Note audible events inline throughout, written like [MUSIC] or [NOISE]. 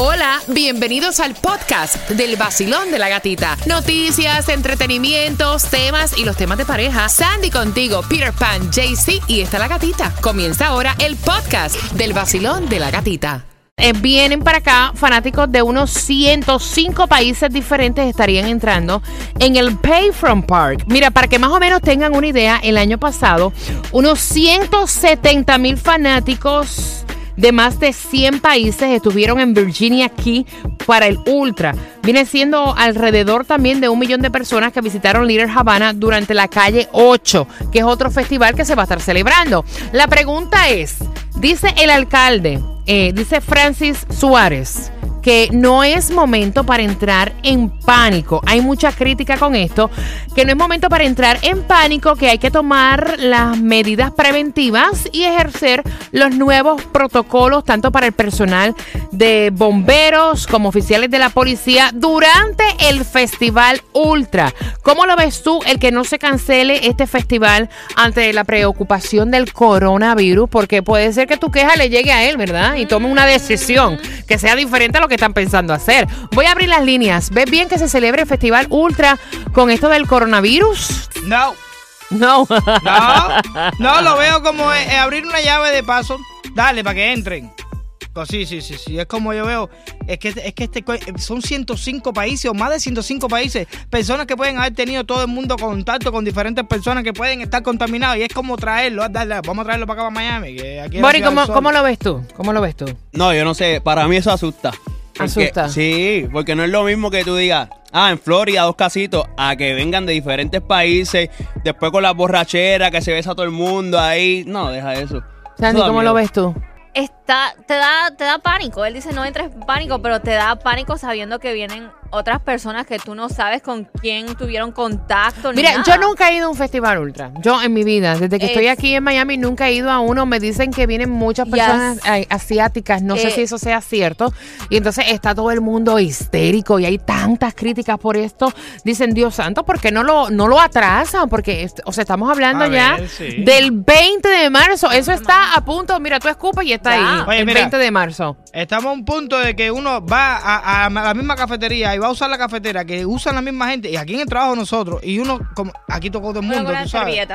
Hola, bienvenidos al podcast del vacilón de la gatita. Noticias, entretenimientos, temas y los temas de pareja. Sandy contigo, Peter Pan, JC y está la gatita. Comienza ahora el podcast del vacilón de la gatita. Eh, vienen para acá fanáticos de unos 105 países diferentes estarían entrando en el Payfront Park. Mira, para que más o menos tengan una idea, el año pasado unos 170 mil fanáticos de más de 100 países estuvieron en Virginia Key para el Ultra. Viene siendo alrededor también de un millón de personas que visitaron Little Havana durante la calle 8, que es otro festival que se va a estar celebrando. La pregunta es, dice el alcalde, eh, dice Francis Suárez, que no es momento para entrar en pánico. Hay mucha crítica con esto, que no es momento para entrar en pánico, que hay que tomar las medidas preventivas y ejercer los nuevos protocolos, tanto para el personal de bomberos como oficiales de la policía durante el Festival Ultra. ¿Cómo lo ves tú el que no se cancele este festival ante la preocupación del coronavirus? Porque puede ser que tu queja le llegue a él, ¿verdad? Y tome una decisión que sea diferente a lo que están pensando hacer. Voy a abrir las líneas. ¿Ves bien que se celebre el Festival Ultra con esto del coronavirus? No, No. no, no, lo veo como eh, abrir una llave de paso. Dale, para que entren. Pues sí, sí, sí, sí. Es como yo veo. Es que, es que este, co- son 105 países o más de 105 países. Personas que pueden haber tenido todo el mundo contacto con diferentes personas que pueden estar contaminados. Y es como traerlo. ah, Dale, vamos a traerlo para acá, para Miami. Que aquí Bori, ¿cómo. ¿cómo lo ves tú? ¿Cómo lo ves tú? No, yo no sé, para mí eso asusta. Porque- Asusta. Sí, porque no es lo mismo que tú digas, ah, en Florida dos casitos, a que vengan de diferentes países, después con la borrachera, que se besa a todo el mundo ahí. No, deja eso. Sandy, ¿cómo miedo. lo ves tú? Está, te da, te da pánico. Él dice no entres en pánico, pero te da pánico sabiendo que vienen otras personas que tú no sabes con quién tuvieron contacto. ni Mira, nada. yo nunca he ido a un festival ultra. Yo en mi vida, desde que estoy Es- aquí en Miami, nunca he ido a uno. Me dicen que vienen muchas Yes. personas ay, asiáticas. No sé Eh, si eso sea cierto. Y entonces está todo el mundo histérico y hay tantas críticas por esto. Dicen, Dios santo, ¿por qué no lo, no lo atrasan? Porque, o sea, estamos hablando ya ver, sí. del 20 de marzo. Eso está a punto. Mira, tú escupas y está Ya. ahí. Oye, el mira. 20 de marzo. Estamos a un punto de que uno va a, a la misma cafetería y va a usar la cafetera que usan la misma gente y aquí en el trabajo nosotros y uno como aquí tocó todo el mundo, tú sabes.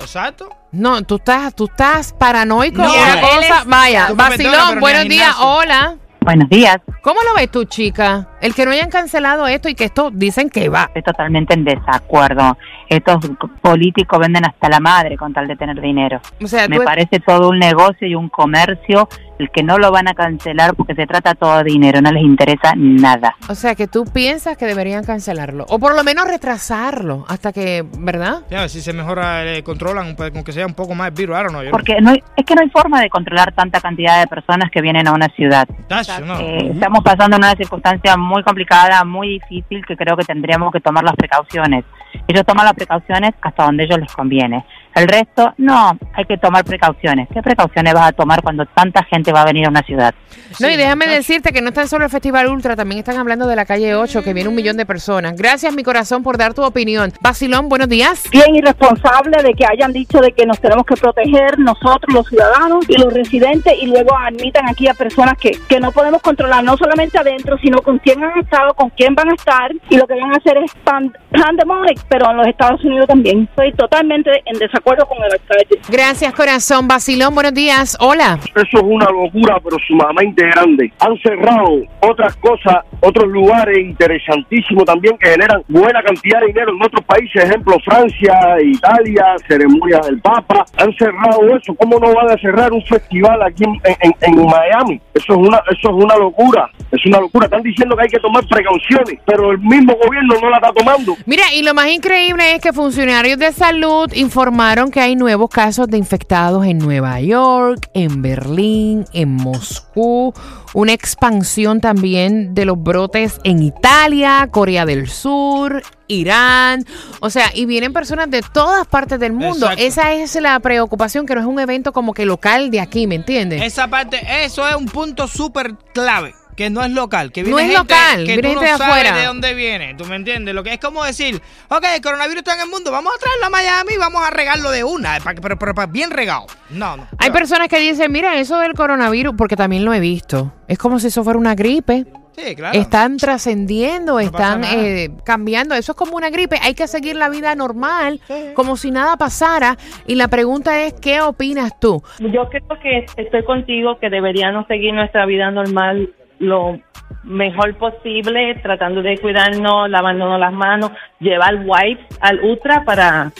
Exacto. No, tú estás, tú estás paranoico. No, una él cosa. es- Vaya, vacilón, buenos días. Hola. Buenos días. ¿Cómo lo ves tú, chica? El que no hayan cancelado esto y que esto dicen que va. Estoy totalmente en desacuerdo. Estos políticos venden hasta la madre con tal de tener dinero. O sea, Me parece todo un negocio y un comercio que no lo van a cancelar porque se trata todo de dinero, no les interesa nada. o sea, que tú piensas que deberían cancelarlo. O por lo menos retrasarlo hasta que, ¿verdad? Ya, si se mejora, eh, controlan, pues, con que sea un poco más el virus, no- Porque no hay- es que no hay forma de controlar tanta cantidad de personas que vienen a una ciudad. Tacho, no. Eh, estamos pasando en una circunstancia muy complicada, muy difícil, que creo que tendríamos que tomar las precauciones. Ellos toman las precauciones hasta donde ellos les conviene. El resto, no, hay que tomar precauciones. ¿Qué precauciones vas a tomar cuando tanta gente va a venir a una ciudad? No, y déjame decirte que no están solo el Festival Ultra, también están hablando de la calle 8, que viene un millón de personas. Gracias, mi corazón, por dar tu opinión. Basilón, buenos días. bien irresponsable de que hayan dicho de que nos tenemos que proteger nosotros los ciudadanos y los residentes y luego admitan aquí a personas que, que no podemos controlar no solamente adentro sino con quién han estado, con quién van a estar y lo que van a hacer es pan, pandemonic pero en los Estados Unidos también. Estoy totalmente en desacuerdo con el alcalde. Gracias, corazón. Basilón, buenos días. Hola. Eso es una locura, pero sumamente grande. Han cerrado otras cosas, otros lugares interesantísimos también que generan buena cantidad de dinero en otros países, ejemplo Francia, Italia, ceremonias del Papa. Han cerrado eso. ¿Cómo no van a cerrar un festival aquí en, en- en Miami? Eso es una, eso es una locura. Es una locura. Están diciendo que hay que tomar precauciones, pero el mismo gobierno no la está tomando. Mira, y lo más increíble es que funcionarios de salud informaron que hay nuevos casos de infectados en Nueva York, en Berlín, en Moscú, una expansión también de los brotes en Italia, Corea del Sur, Irán, o sea, y vienen personas de todas partes del mundo. Exacto. Esa es la preocupación, que no es un evento como que local de aquí, ¿me entiendes? Esa parte, eso es un punto súper clave. Que no es local, que viene No es gente local, que viene tú gente no de sabes afuera. de dónde viene, ¿tú me entiendes? Lo que es como decir, ok, el coronavirus está en el mundo, vamos a traerlo a Miami y vamos a regarlo de una, pa- pero, pero, pero bien regado. No, no. Hay no. personas que dicen, mira, eso del coronavirus, porque también lo he visto. Es como si eso fuera una gripe. Sí, claro. Están trascendiendo, están pasa nada. eh, cambiando. Eso es como una gripe. Hay que seguir la vida normal, Sí. como si nada pasara. Y la pregunta es, ¿qué opinas tú? Yo creo que estoy contigo que deberíamos seguir nuestra vida normal lo mejor posible, tratando de cuidarnos, lavándonos las manos, llevar wipes al ultra para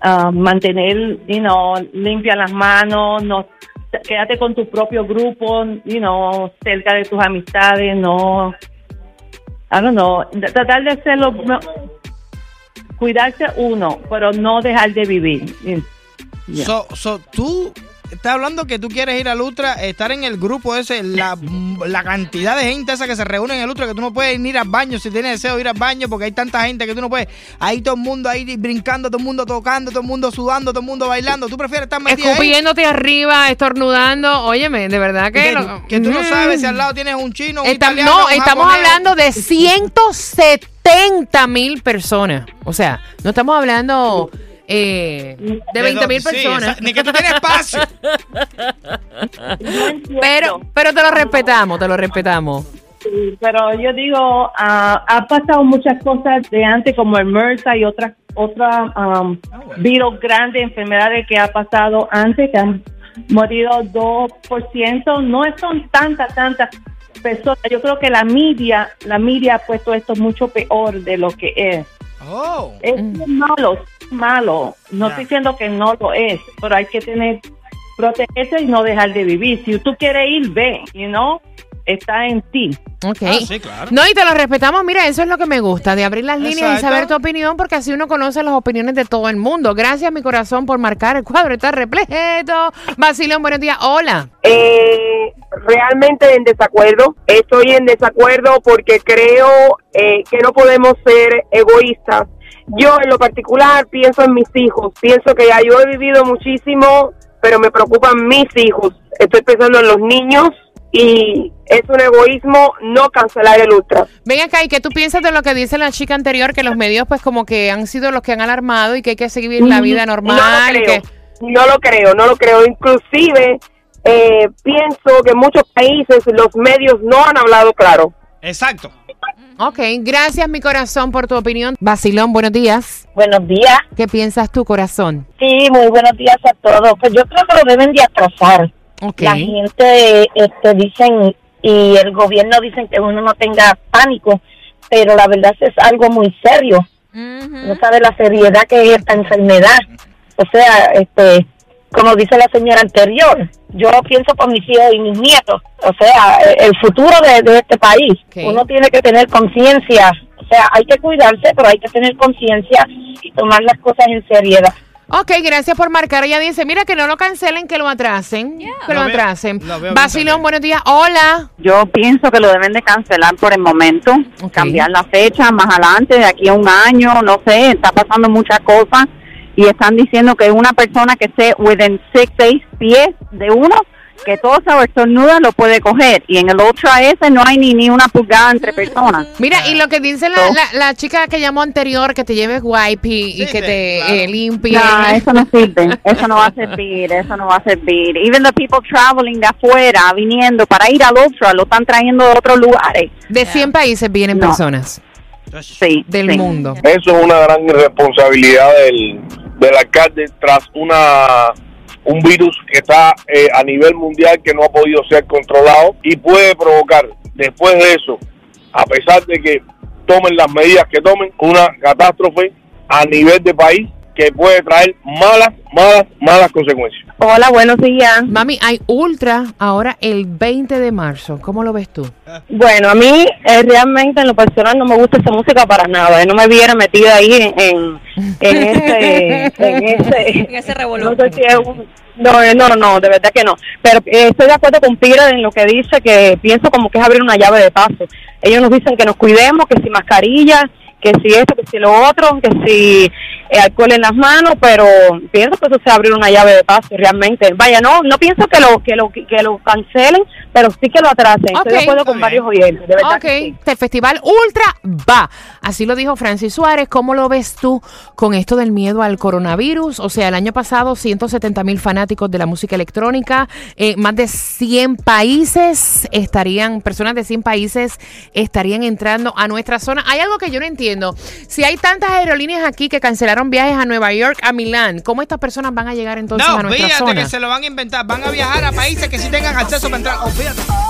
ah, mantener, you know, limpias las manos, no quédate con tu propio grupo, you know, cerca de tus amistades, no, I don't know, tratar de hacerlo, no, cuidarse uno, pero no dejar de vivir. So, so, tú estás hablando que tú quieres ir al Ultra, estar en el grupo ese, la, la cantidad de gente esa que se reúne en el Ultra, que tú no puedes ir al baño si tienes deseo de ir al baño, porque hay tanta gente que tú no puedes. Ahí todo el mundo ahí brincando, todo el mundo tocando, todo el mundo sudando, todo el mundo bailando. ¿Tú prefieres estar metida ahí? Escupiéndote arriba, estornudando. Óyeme, de verdad que... Que, lo- que tú no Mm. sabes si al lado tienes un chino, un Estam- italiano, no, un estamos japonés. hablando de 170 mil personas. O sea, no estamos hablando eh, de 20 mil Sí, personas. esa- ni que tú tienes espacio. [LAUGHS] Pero, pero te lo respetamos, te lo respetamos. Sí, pero yo digo, ah, ha pasado muchas cosas de antes como el MRSA y otras otras um, virus grandes, enfermedades que ha pasado antes, que han morido 2%. No son tantas, tantas personas. Yo creo que la media, la media ha puesto esto mucho peor de lo que es. Oh. Es malo, malo. No Ya. estoy diciendo que no lo es, pero hay que tener, protegerse y no dejar de vivir. Si tú quieres ir, ve, you know, está en ti. Ok. Ah, sí, claro. No, y te lo respetamos. Mira, eso es lo que me gusta, de abrir las líneas y saber tu opinión, porque así uno conoce las opiniones de todo el mundo. Gracias, mi corazón, por marcar el cuadro. Está repleto. Basilón, buenos días. Hola. Eh, realmente en desacuerdo. Estoy en desacuerdo porque creo eh, que no podemos ser egoístas. Yo en lo particular pienso en mis hijos. Pienso que ya yo he vivido muchísimo, pero me preocupan mis hijos. Estoy pensando en los niños y es un egoísmo no cancelar el ultra. Ven acá, ¿y qué tú piensas de lo que dice la chica anterior? Que los medios, pues, como que han sido los que han alarmado y que hay que seguir la vida normal. No lo creo. que- No lo creo, no lo creo. Inclusive eh, pienso que en muchos países los medios no han hablado claro. Exacto. Ok, gracias, mi corazón, por tu opinión. Basilón, buenos días. Buenos días. ¿Qué piensas tú, corazón? Sí, muy buenos días a todos. Pues yo creo que lo deben de atrasar. Ok. La gente este, dicen y el gobierno dicen que uno no tenga pánico, pero la verdad es algo muy serio. No sabe la seriedad que es esta enfermedad. O sea, este, como dice la señora anterior, yo pienso por mis hijos y mis nietos. O sea, el futuro de, de este país. Uno tiene que tener conciencia. O sea, hay que cuidarse, pero hay que tener conciencia y tomar las cosas en seriedad. Ok, gracias por marcar. Ella dice, mira, que no lo cancelen, que lo atrasen. Que lo, Lo veo- atrasen. Basilón, buenos días. Hola. Yo pienso que lo deben de cancelar por el momento, cambiar la fecha más adelante, de aquí a un año, no sé, está pasando muchas cosas y están diciendo que una persona que esté within six, seis pies de uno, que todo esa estornuda lo puede coger y en el Ultra S no hay ni, ni una pulgada entre personas. Mira, y lo que dice la, la, la chica que llamó anterior, que te lleves wipe y, y que sí, te claro. eh, limpie. No, eso no sirve, eso no va a servir, eso no va a servir. Even the people traveling de afuera, viniendo para ir al Ultra, lo están trayendo de otros lugares. De 100 países vienen No. personas Sí, del sí. mundo. Eso es una gran irresponsabilidad del, del alcalde tras una un virus que está eh, a nivel mundial que no ha podido ser controlado y puede provocar después de eso, a pesar de que tomen las medidas que tomen, una catástrofe a nivel de país que puede traer malas, malas, malas consecuencias. Hola, buenos días. Mami, hay ultra ahora el 20 de marzo. ¿Cómo lo ves tú? Bueno, a mí eh, realmente en lo personal no me gusta esa música para nada. Yo no me viera metida ahí en, en, en ese... En [LAUGHS] ese En ese revolú. no sé si es un- no, eh, no, no, de verdad que no. Pero eh, estoy de acuerdo con Pira en lo que dice, que pienso como que es abrir una llave de paso. Ellos nos dicen que nos cuidemos, que sin mascarilla, que si esto, que si lo otro, que si eh, alcohol en las manos, pero pienso que eso se abrió una llave de paso realmente. Vaya, no no pienso que lo que lo que lo cancelen, pero sí que lo atrasen. Estoy de acuerdo con varios oyentes, de verdad Ok, que sí. el festival Ultra va. Así lo dijo Francis Suárez. ¿Cómo lo ves tú con esto del miedo al coronavirus? O sea, el año pasado 170 mil fanáticos de la música electrónica, eh, más de 100 países estarían, personas de 100 países estarían entrando a nuestra zona. Hay algo que yo no entiendo. Si hay tantas aerolíneas aquí que cancelaron viajes a Nueva York, a Milán, ¿cómo estas personas van a llegar entonces a No, nuestra fíjate zona? que se lo van a inventar. Van a viajar a países que sí tengan acceso para entrar. Olvídate.